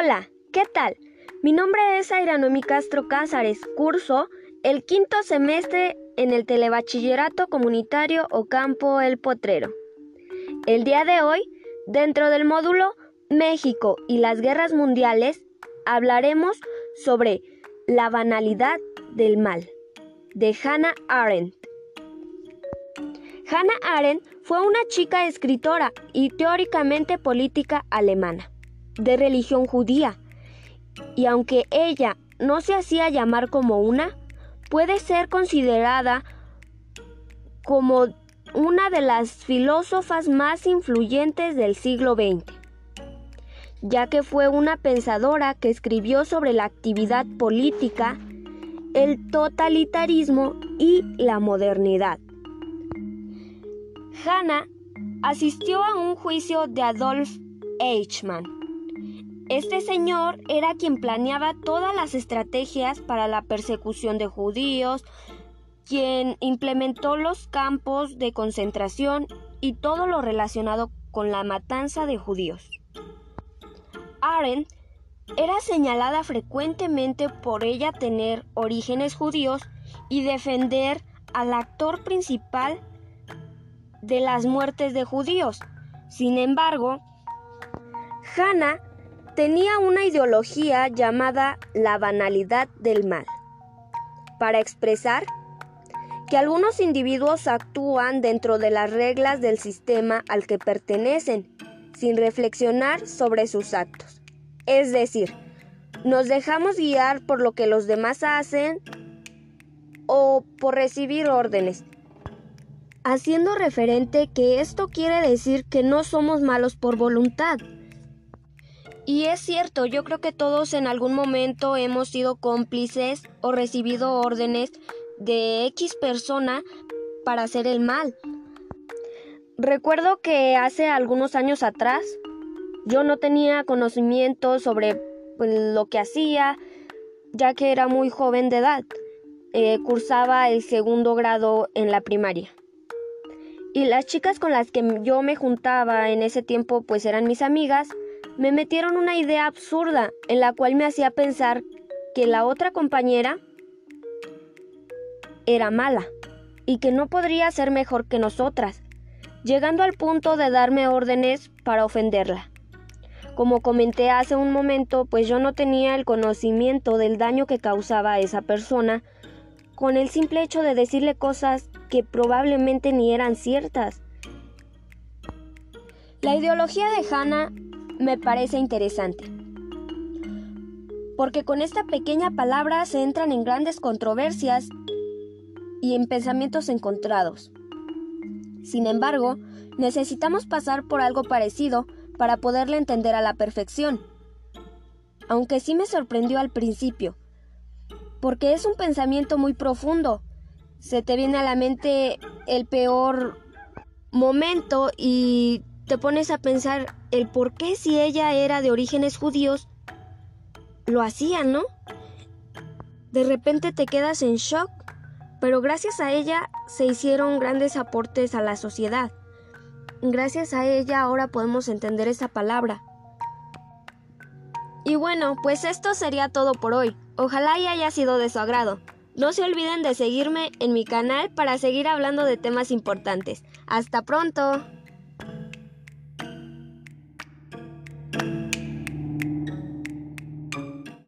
Hola, ¿qué tal? Mi nombre es Airanomi Castro Cázares, curso el quinto semestre en el Telebachillerato Comunitario Ocampo El Potrero. El día de hoy, dentro del módulo México y las guerras mundiales, hablaremos sobre la banalidad del mal, de Hannah Arendt. Hannah Arendt fue una chica escritora y teóricamente política alemana, de religión judía, y aunque ella no se hacía llamar como una, puede ser considerada como una de las filósofas más influyentes del siglo XX, ya que fue una pensadora que escribió sobre la actividad política, el totalitarismo y la modernidad. Hannah asistió a un juicio de Adolf Eichmann. Este señor era quien planeaba todas las estrategias para la persecución de judíos, quien implementó los campos de concentración y todo lo relacionado con la matanza de judíos. Arendt era señalada frecuentemente por ella tener orígenes judíos y defender al actor principal de las muertes de judíos. Sin embargo, Hannah tenía una ideología llamada la banalidad del mal, para expresar que algunos individuos actúan dentro de las reglas del sistema al que pertenecen, sin reflexionar sobre sus actos. Es decir, nos dejamos guiar por lo que los demás hacen o por recibir órdenes, haciendo referente que esto quiere decir que no somos malos por voluntad. Y es cierto, yo creo que todos en algún momento hemos sido cómplices o recibido órdenes de X persona para hacer el mal. Recuerdo que hace algunos años atrás yo no tenía conocimiento sobre pues, lo que hacía, ya que era muy joven de edad. Eh, cursaba el segundo grado en la primaria. Y las chicas con las que yo me juntaba en ese tiempo, pues eran mis amigas, me metieron una idea absurda en la cual me hacía pensar que la otra compañera era mala y que no podría ser mejor que nosotras, llegando al punto de darme órdenes para ofenderla. Como comenté hace un momento, pues yo no tenía el conocimiento del daño que causaba a esa persona con el simple hecho de decirle cosas que probablemente ni eran ciertas. La ideología de Hannah me parece interesante, porque con esta pequeña palabra se entran en grandes controversias y en pensamientos encontrados. Sin embargo, necesitamos pasar por algo parecido para poderle entender a la perfección. Aunque sí me sorprendió al principio, porque es un pensamiento muy profundo se te viene a la mente el peor momento y te pones a pensar el por qué si ella era de orígenes judíos lo hacía, ¿no? De repente te quedas en shock, pero gracias a ella se hicieron grandes aportes a la sociedad. Gracias a ella ahora podemos entender esa palabra. Y bueno, pues esto sería todo por hoy. Ojalá haya sido de su agrado. No se olviden de seguirme en mi canal para seguir hablando de temas importantes. Hasta pronto.